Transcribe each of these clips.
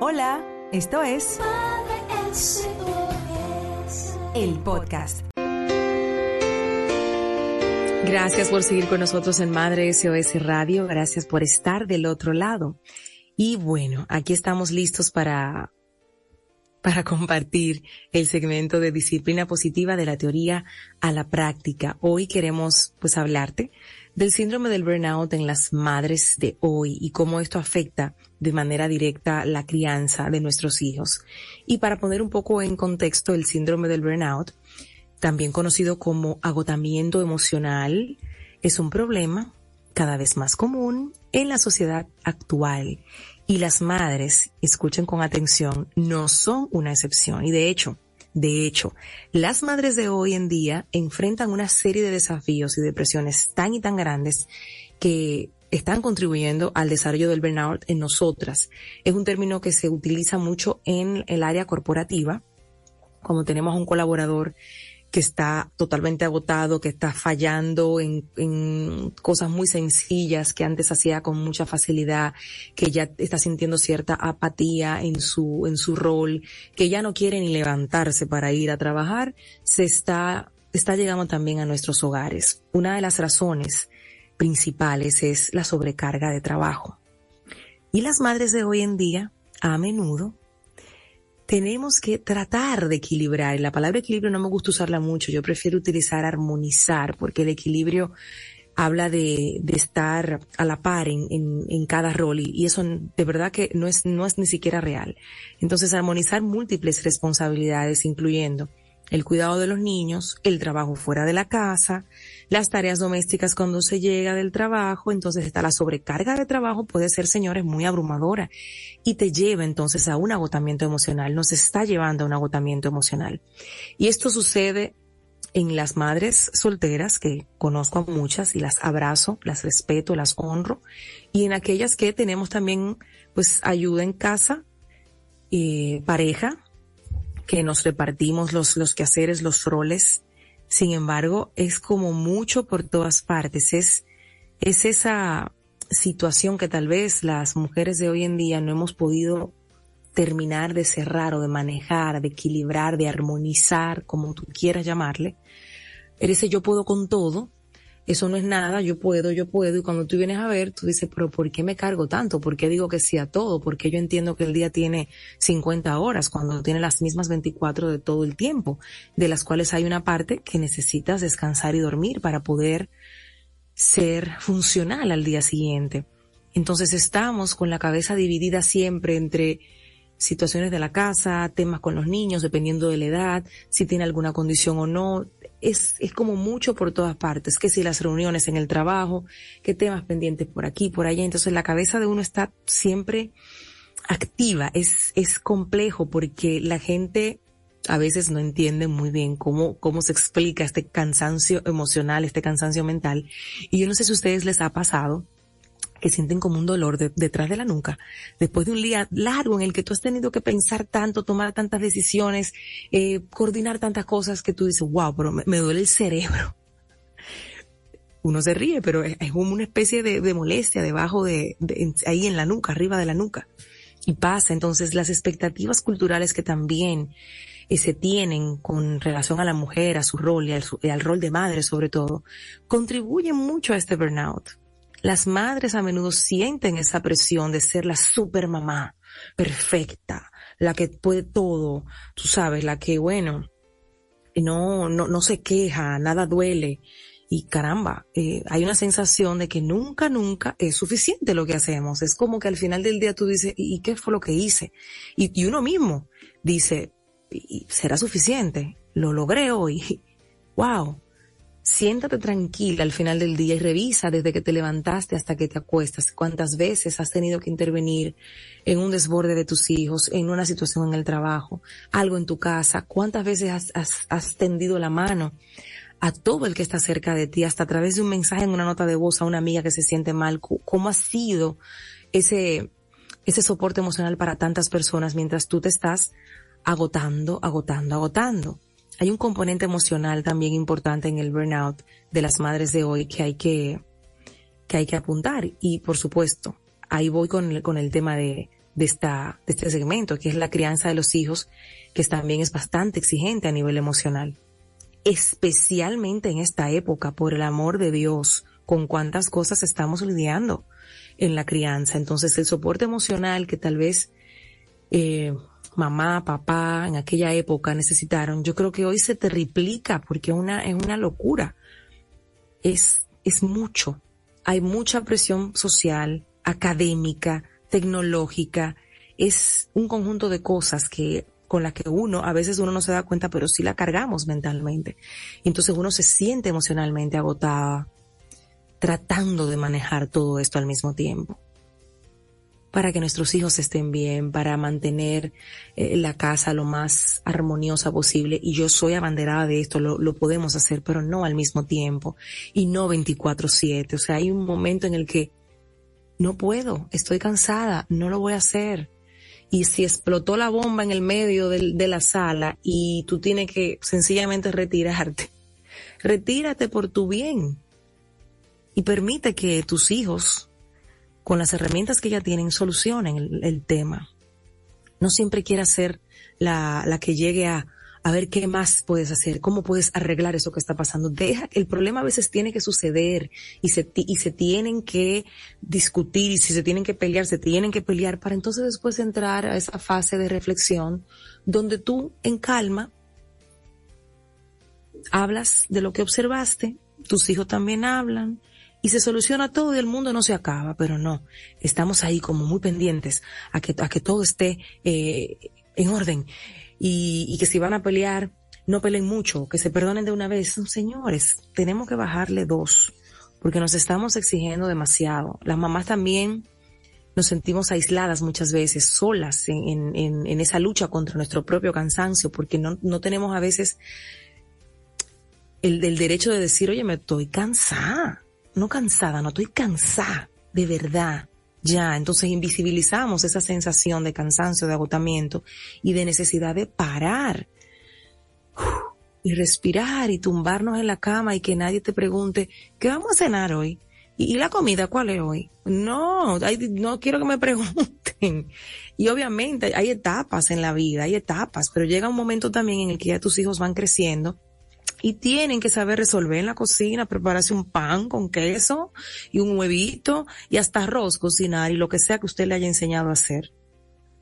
Hola, esto es el podcast. Gracias por seguir con nosotros en Madre SOS Radio. Gracias por estar del otro lado. Y bueno, aquí estamos listos para para compartir el segmento de disciplina positiva de la teoría a la práctica. Hoy queremos pues hablarte del síndrome del burnout en las madres de hoy y cómo esto afecta de manera directa la crianza de nuestros hijos. Y para poner un poco en contexto el síndrome del burnout, también conocido como agotamiento emocional, es un problema cada vez más común en la sociedad actual y las madres, escuchen con atención, no son una excepción. Y de hecho, de hecho, las madres de hoy en día enfrentan una serie de desafíos y depresiones tan y tan grandes que están contribuyendo al desarrollo del burnout en nosotras. Es un término que se utiliza mucho en el área corporativa. Como tenemos un colaborador que está totalmente agotado, que está fallando en, en, cosas muy sencillas que antes hacía con mucha facilidad, que ya está sintiendo cierta apatía en su, en su rol, que ya no quiere ni levantarse para ir a trabajar, se está, está llegando también a nuestros hogares. Una de las razones principales es la sobrecarga de trabajo. Y las madres de hoy en día, a menudo, tenemos que tratar de equilibrar. La palabra equilibrio no me gusta usarla mucho, yo prefiero utilizar armonizar, porque el equilibrio habla de, de estar a la par en, en, en cada rol y, y, eso de verdad que no es, no es ni siquiera real. Entonces armonizar múltiples responsabilidades, incluyendo el cuidado de los niños, el trabajo fuera de la casa, las tareas domésticas cuando se llega del trabajo, entonces está la sobrecarga de trabajo, puede ser, señores, muy abrumadora y te lleva entonces a un agotamiento emocional, nos está llevando a un agotamiento emocional. Y esto sucede en las madres solteras, que conozco a muchas y las abrazo, las respeto, las honro, y en aquellas que tenemos también, pues, ayuda en casa, eh, pareja, que nos repartimos los, los quehaceres, los roles, sin embargo, es como mucho por todas partes. Es, es esa situación que tal vez las mujeres de hoy en día no hemos podido terminar de cerrar o de manejar, de equilibrar, de armonizar, como tú quieras llamarle. Eres yo puedo con todo, eso no es nada, yo puedo, yo puedo, y cuando tú vienes a ver, tú dices, pero ¿por qué me cargo tanto? ¿Por qué digo que sí a todo? Porque yo entiendo que el día tiene 50 horas cuando tiene las mismas 24 de todo el tiempo, de las cuales hay una parte que necesitas descansar y dormir para poder ser funcional al día siguiente. Entonces estamos con la cabeza dividida siempre entre situaciones de la casa, temas con los niños, dependiendo de la edad, si tiene alguna condición o no, es, es como mucho por todas partes, que si las reuniones en el trabajo, que temas pendientes por aquí, por allá. Entonces la cabeza de uno está siempre activa. Es, es complejo porque la gente a veces no entiende muy bien cómo, cómo se explica este cansancio emocional, este cansancio mental. Y yo no sé si a ustedes les ha pasado que sienten como un dolor detrás de la nuca, después de un día largo en el que tú has tenido que pensar tanto, tomar tantas decisiones, eh, coordinar tantas cosas que tú dices, wow, pero me, duele el cerebro. Uno se ríe, pero es, como una especie de, molestia debajo de, de, ahí en la nuca, arriba de la nuca. Y pasa, entonces las expectativas culturales que también eh, se tienen con relación a la mujer, a su rol y al, y al rol de madre sobre todo, contribuyen mucho a este burnout las madres a menudo sienten esa presión de ser la super mamá perfecta, la que puede todo, tú sabes, la que, bueno, no, no, no se queja, nada duele. Y caramba, eh, hay una sensación de que nunca, nunca es suficiente lo que hacemos. Es como que al final del día tú dices, ¿y qué fue lo que hice? Y, y uno mismo dice, ¿será suficiente? Lo logré hoy. Wow siéntate tranquila al final del día y revisa desde que te levantaste hasta que te acuestas. Cuántas veces has tenido que intervenir en un desborde de tus hijos, en una situación en el trabajo, algo en tu casa, cuántas veces has, tendido la mano a todo el que está cerca de ti, hasta a través de un mensaje en una nota de voz a una amiga que se siente mal, cómo ha sido ese, ese soporte emocional para tantas personas mientras tú te estás agotando, agotando, agotando hay un componente emocional también importante en el burnout de las madres de hoy que hay que, que hay que apuntar. Y por supuesto, ahí voy con el, con el tema de, de, esta, de este segmento, que es la crianza de los hijos, que también es bastante exigente a nivel emocional. Especialmente en esta época, por el amor de Dios, con cuántas cosas estamos lidiando en la crianza. Entonces, el soporte emocional que tal vez eh, mamá, papá en aquella época necesitaron, yo creo que hoy se triplica porque una, es una locura. Es, es mucho. Hay mucha presión social, académica, tecnológica. Es un conjunto de cosas que con las que uno, a veces uno no se da cuenta, pero sí la cargamos mentalmente. Entonces uno se siente emocionalmente agotada, tratando de manejar todo esto al mismo tiempo para que nuestros hijos estén bien, para mantener eh, la casa lo más armoniosa posible. Y yo soy abanderada de esto, lo, podemos hacer, pero no al mismo tiempo y no 24/7. O sea, hay un momento en el que no puedo, estoy cansada, no lo voy a hacer. Y si explotó la bomba en el medio de la sala y tú tienes que sencillamente retirarte, retírate por tu bien y permite que tus hijos con las herramientas que ya tienen, solucionen el, tema. No siempre quieras ser la, la que llegue a, a ver qué más puedes hacer, cómo puedes arreglar eso que está pasando. Deja, el problema a veces tiene que suceder y se, y se tienen que discutir y si se tienen que pelear, se tienen que pelear para entonces después entrar a esa fase de reflexión donde tú en calma hablas de lo que observaste, tus hijos también hablan, y se soluciona todo y el mundo no se acaba, pero no, estamos ahí como muy pendientes a que, a que todo esté eh, en orden y, que si van a pelear, no peleen mucho, que se perdonen de una vez. Señores, tenemos que bajarle dos, porque nos estamos exigiendo demasiado. Las mamás también nos sentimos aisladas muchas veces, solas en, esa lucha contra nuestro propio cansancio, porque no, no tenemos a veces el derecho de decir, oye, me estoy cansada no cansada, no estoy cansada, de verdad. Ya, entonces invisibilizamos esa sensación de cansancio, de agotamiento y de necesidad de parar y respirar y tumbarnos en la cama y que nadie te pregunte, ¿qué vamos a cenar hoy? ¿Y, la comida cuál es hoy? No, no quiero que me pregunten. Y obviamente hay etapas en la vida, hay etapas, pero llega un momento también en el que ya tus hijos van creciendo y tienen que saber resolver en la cocina, prepararse un pan con queso y un huevito y hasta arroz cocinar y lo que sea que usted le haya enseñado a hacer.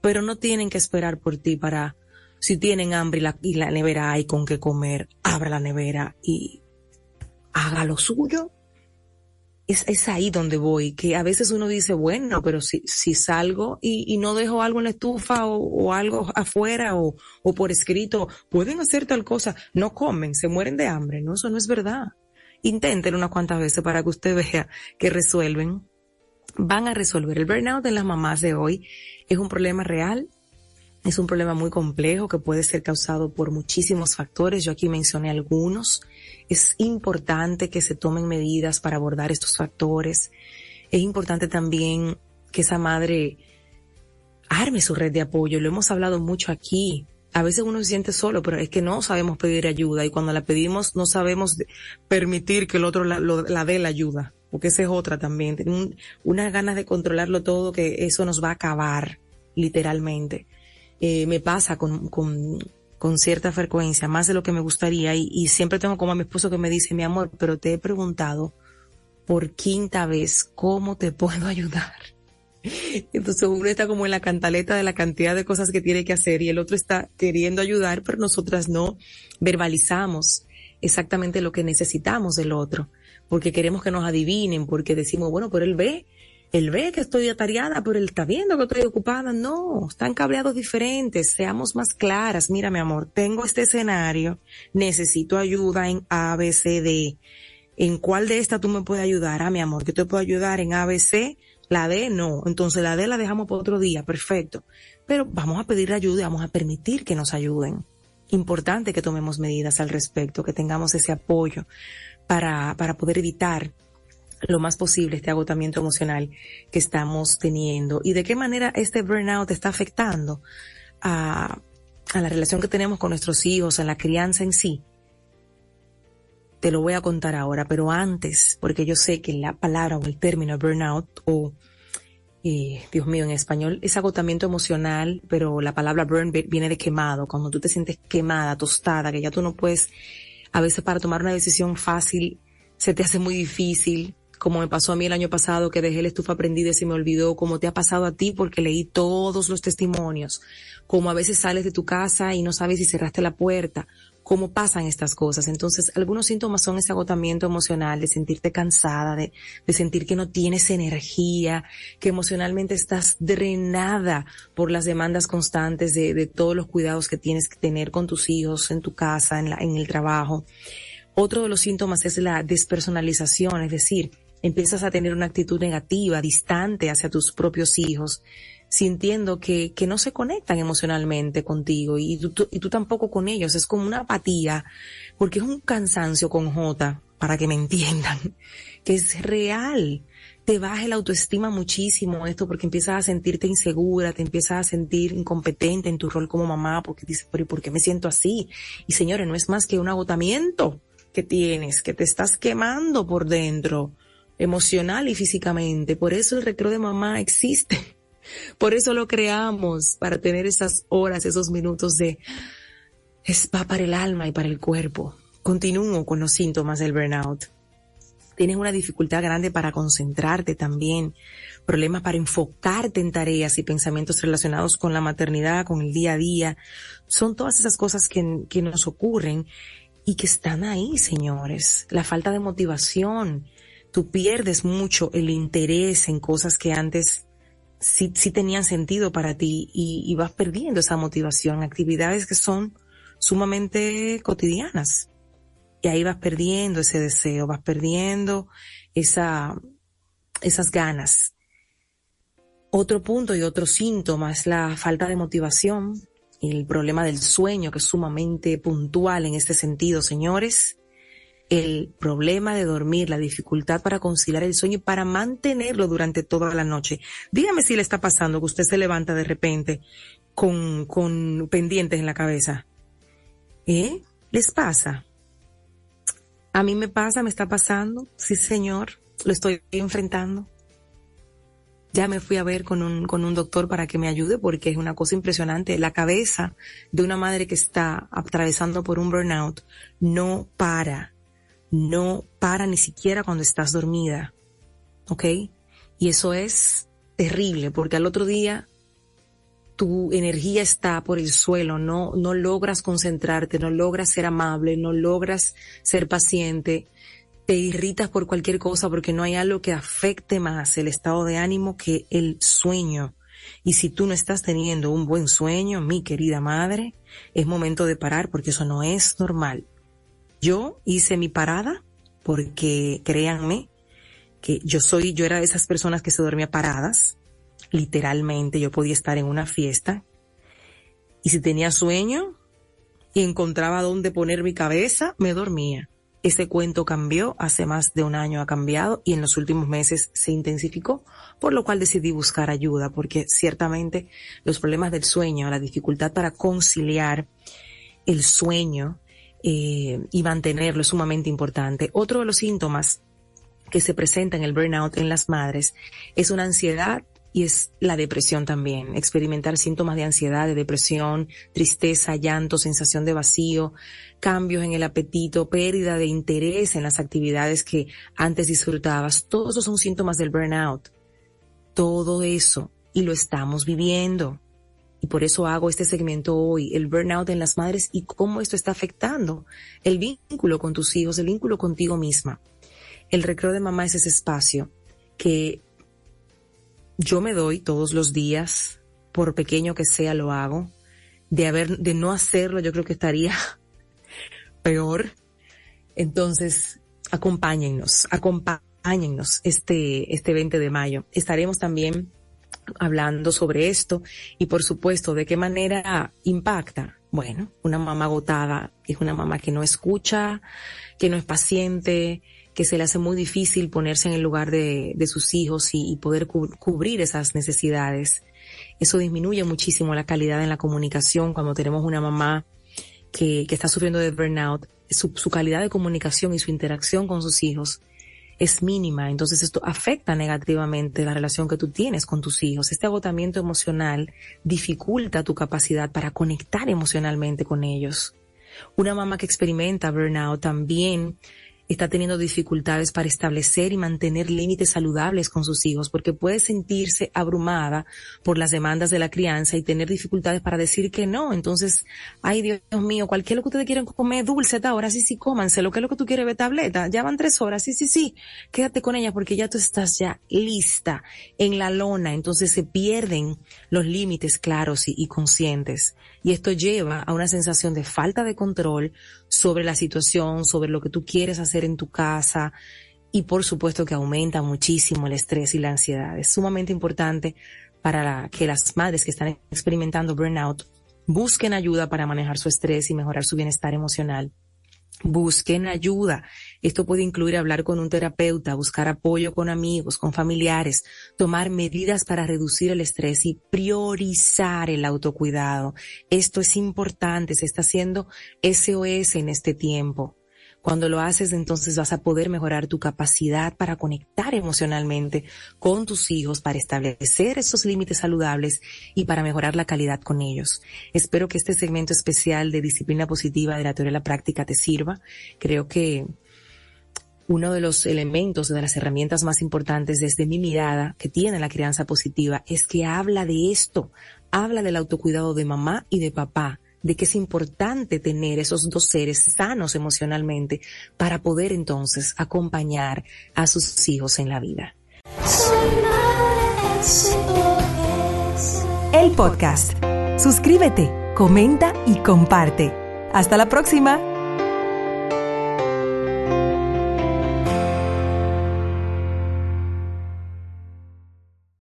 Pero no tienen que esperar por ti para, si tienen hambre y la, y la nevera hay con qué comer, abra la nevera y haga lo suyo es, es, ahí donde voy, que a veces uno dice, bueno, pero si, si salgo y, y no dejo algo en la estufa o, o algo afuera o, o, por escrito, pueden hacer tal cosa, no comen, se mueren de hambre, no, eso no es verdad. Intenten unas cuantas veces para que usted vea que resuelven. Van a resolver. El burnout en las mamás de hoy es un problema real, es un problema muy complejo que puede ser causado por muchísimos factores. Yo aquí mencioné algunos. Es importante que se tomen medidas para abordar estos factores. Es importante también que esa madre arme su red de apoyo. Lo hemos hablado mucho aquí. A veces uno se siente solo, pero es que no sabemos pedir ayuda y cuando la pedimos no sabemos permitir que el otro la, la dé la ayuda, porque esa es otra también. Un, unas ganas de controlarlo todo que eso nos va a acabar, literalmente eh, me pasa con, con, con, cierta frecuencia, más de lo que me gustaría, y, y siempre tengo como a mi esposo que me dice, mi amor, pero te he preguntado por quinta vez cómo te puedo ayudar. Entonces uno está como en la cantaleta de la cantidad de cosas que tiene que hacer y el otro está queriendo ayudar, pero nosotras no verbalizamos exactamente lo que necesitamos del otro, porque queremos que nos adivinen, porque decimos, bueno, pero él ve él ve que estoy atareada, pero él está viendo que estoy ocupada. No, están cableados diferentes. Seamos más claras. Mira, mi amor, tengo este escenario. Necesito ayuda en A, B, C, D. ¿En cuál de estas tú me puedes ayudar? Ah, mi amor, que te puedo ayudar en A, B, C. La D no. Entonces la D la dejamos para otro día. Perfecto. Pero vamos a pedir ayuda y vamos a permitir que nos ayuden. Importante que tomemos medidas al respecto, que tengamos ese apoyo para, para poder evitar lo más posible este agotamiento emocional que estamos teniendo y de qué manera este burnout está afectando a, a la relación que tenemos con nuestros hijos, a la crianza en sí. Te lo voy a contar ahora, pero antes, porque yo sé que la palabra o el término burnout o eh, Dios mío, en español es agotamiento emocional, pero la palabra burn viene de quemado, cuando tú te sientes quemada, tostada, que ya tú no puedes, a veces para tomar una decisión fácil se te hace muy difícil, como me pasó a mí el año pasado que dejé la estufa prendida y se me olvidó, como te ha pasado a ti porque leí todos los testimonios, como a veces sales de tu casa y no sabes si cerraste la puerta, cómo pasan estas cosas. Entonces, algunos síntomas son ese agotamiento emocional, de sentirte cansada, de, sentir que no tienes energía, que emocionalmente estás drenada por las demandas constantes de, todos los cuidados que tienes que tener con tus hijos, en tu casa, en el trabajo. Otro de los síntomas es la despersonalización, es decir, empiezas a tener una actitud negativa, distante hacia tus propios hijos, sintiendo que, que no se conectan emocionalmente contigo y tú, y tú tampoco con ellos. Es como una apatía, porque es un cansancio con J, para que me entiendan, que es real. Te baja la autoestima muchísimo esto porque empiezas a sentirte insegura, te empiezas a sentir incompetente en tu rol como mamá porque dices, pero ¿y por qué me siento así? Y señores, no es más que un agotamiento que tienes, que te estás quemando por dentro, emocional y físicamente. Por eso el recreo de mamá existe por eso lo creamos, para tener esas horas, esos minutos de spa para el alma y para el cuerpo. Continúo con los síntomas del burnout. Tienes una dificultad grande para concentrarte también, problemas para enfocarte en tareas y pensamientos relacionados con la maternidad, con el día a día. Son todas esas cosas que, que nos ocurren y que están ahí, señores. La falta de motivación. Tú pierdes mucho el interés en cosas que antes sí, tenían sentido para ti y, vas perdiendo esa motivación, actividades que son sumamente cotidianas. Y ahí vas perdiendo ese deseo, vas perdiendo esa, esas ganas. Otro punto y otro síntoma es la falta de motivación, el problema del sueño, que es sumamente puntual en este sentido, señores el problema de dormir, la dificultad para conciliar el sueño y para mantenerlo durante toda la noche. Dígame si le está pasando que usted se levanta de repente con, con pendientes en la cabeza. ¿Eh? ¿Les pasa? A mí me pasa, me está pasando. Sí, señor, lo estoy enfrentando. Ya me fui a ver con un, con un doctor para que me ayude porque es una cosa impresionante. La cabeza de una madre que está atravesando por un burnout no para no para ni siquiera cuando estás dormida. ¿Ok? Y eso es terrible porque al otro día tu energía está por el suelo, no, no logras concentrarte, no logras ser amable, no logras ser paciente, te irritas por cualquier cosa porque no hay algo que afecte más el estado de ánimo que el sueño. Y si tú no estás teniendo un buen sueño, mi querida madre, es momento de parar porque eso no es normal. Yo hice mi parada porque créanme que yo soy, yo era de esas personas que se dormía paradas. Literalmente yo podía estar en una fiesta y si tenía sueño y encontraba dónde poner mi cabeza, me dormía. Ese cuento cambió, hace más de un año ha cambiado y en los últimos meses se intensificó, por lo cual decidí buscar ayuda, porque ciertamente los problemas del sueño, la dificultad para conciliar el sueño eh, y mantenerlo es sumamente importante. Otro de los síntomas que se presenta en el burnout en las madres es una ansiedad y es la depresión también. Experimentar síntomas de ansiedad, de depresión, tristeza, llanto, sensación de vacío, cambios en el apetito, pérdida de interés en las actividades que antes disfrutabas. Todos esos son síntomas del burnout. Todo eso. Y lo estamos viviendo. Y por eso hago este segmento hoy, el burnout en las madres y cómo esto está afectando el vínculo con tus hijos, el vínculo contigo misma. El recreo de mamá es ese espacio que yo me doy todos los días, por pequeño que sea, lo hago. De haber, de no hacerlo, yo creo que estaría peor. Entonces, acompáñennos, acompáñennos este, este 20 de mayo. Estaremos también hablando sobre esto y por supuesto de qué manera impacta. Bueno, una mamá agotada es una mamá que no escucha, que no es paciente, que se le hace muy difícil ponerse en el lugar de, de sus hijos y, poder cubrir esas necesidades. Eso disminuye muchísimo la calidad en la comunicación cuando tenemos una mamá que, que está sufriendo de burnout. Su, su calidad de comunicación y su interacción con sus hijos es mínima, entonces esto afecta negativamente la relación que tú tienes con tus hijos. Este agotamiento emocional dificulta tu capacidad para conectar emocionalmente con ellos. Una mamá que experimenta burnout también está teniendo dificultades para establecer y mantener límites saludables con sus hijos porque puede sentirse abrumada por las demandas de la crianza y tener dificultades para decir que no. Entonces, ay Dios mío, cualquier lo que ustedes quieran comer dulce, ahora sí, sí, cómanse, lo que es lo que tú quieres ver tableta, ya van tres horas, sí, sí, sí, quédate con ella porque ya tú estás ya lista en la lona, entonces se pierden los límites claros y, y conscientes. Y esto lleva a una sensación de falta de control sobre la situación, sobre lo que tú quieres hacer en tu casa y por supuesto que aumenta muchísimo el estrés y la ansiedad. Es sumamente importante para que las madres que están experimentando burnout busquen ayuda para manejar su estrés y mejorar su bienestar emocional busquen ayuda. Esto puede incluir hablar con un terapeuta, buscar apoyo con amigos, con familiares, tomar medidas para reducir el estrés y priorizar el autocuidado. Esto es importante, se está haciendo SOS en este tiempo. Cuando lo haces, entonces vas a poder mejorar tu capacidad para conectar emocionalmente con tus hijos, para establecer esos límites saludables y para mejorar la calidad con ellos. Espero que este segmento especial de disciplina positiva de la teoría de la práctica te sirva. Creo que uno de los elementos, de las herramientas más importantes desde mi mirada que tiene la crianza positiva es que habla de esto, habla del autocuidado de mamá y de papá, de que es importante tener esos dos seres sanos emocionalmente para poder entonces acompañar a sus hijos en la vida. El podcast. Suscríbete, comenta y comparte. Hasta la próxima.